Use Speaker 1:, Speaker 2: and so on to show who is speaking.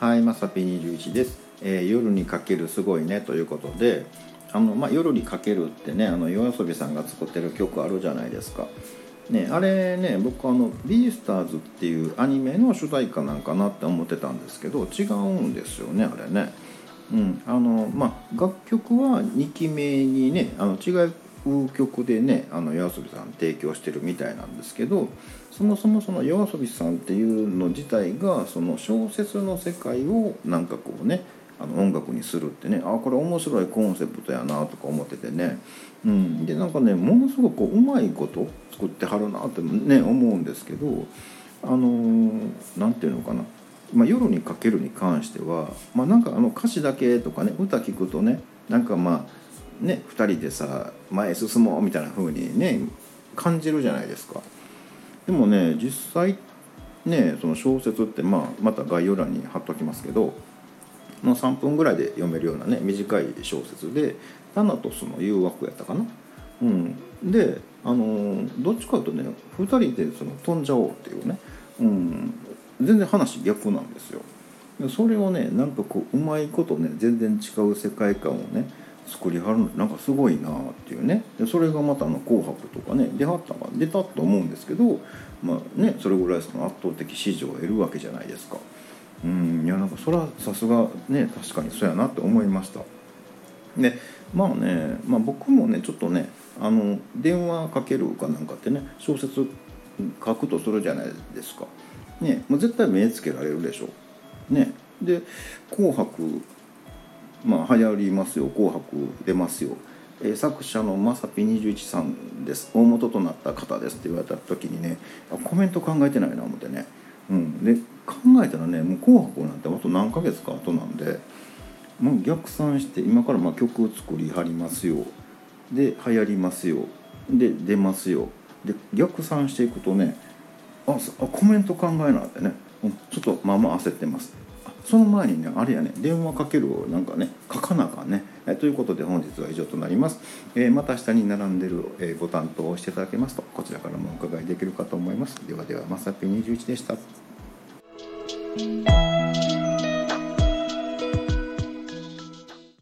Speaker 1: はいまさぴ21です、えー夜にかけるすごいねということであの、まあ、夜にかけるってねあの夜遊びさんが作ってる曲あるじゃないですかね、あれね僕あの「ビースターズ」っていうアニメの主題歌なんかなって思ってたんですけど違うんですよねあれね。うんあのまあ、楽曲は2期目にねあの違う曲でねあの夜遊びさん提供してるみたいなんですけどそもそもその夜遊びさんっていうの自体がその小説の世界をなんかこうねあの音楽にするってねあこれ面白いコンセプトやなとか思っててね、うん、でなんかねものすごくうまいこと作ってはるなってね思うんですけどあのなんていうのかな。まあ、夜にかけるに関しては、まあ、なんかあの歌詞だけとかね歌聞くとねなんかまあね2人でさ前進もうみたいな風にね感じるじゃないですか。でもね実際ねその小説って、まあ、また概要欄に貼っときますけどもう3分ぐらいで読めるようなね短い小説で「タナトスの誘惑」やったかな。うん、であのどっちかというとね2人でその飛んじゃおうっていうね、うん、全然話逆なんですよ。それをねなんかこううまいことね全然違う世界観をね作りはるのなんかすごいなっていうねでそれがまたあの「紅白」とかね出はったが出たと思うんですけどまあねそれぐらいその圧倒的支持を得るわけじゃないですか。うんいやなんかそれはさすがね確かにそうやなって思いました。でまあね、まあ、僕もねちょっとねあの電話かけるかなんかってね小説書くとするじゃないですか。ね、もう絶対目つけられるでしょう。ね、で「紅白」まあ流行りますよ「紅白」出ますよ。えー作者のまさぴ21さんです。大元となった方ですって言われた時にねあコメント考えてないな思ってね、うん、で考えたらねもう「紅白」なんてあと何ヶ月か後なんでもう逆算して今からまあ曲を作りはりますよ。で流行りますよ。で出ますよ。で逆算していくとねあそあコメント考えなってね、うん、ちょっとまあまあ焦ってます。その前にねあれやね電話かけるをなんかね書かなあかんね。えということで本日は以上となります、えまた下に並んでる、えーボタンと押していただけますとこちらからもお伺いできるかと思います。ではではまさぴ21でした。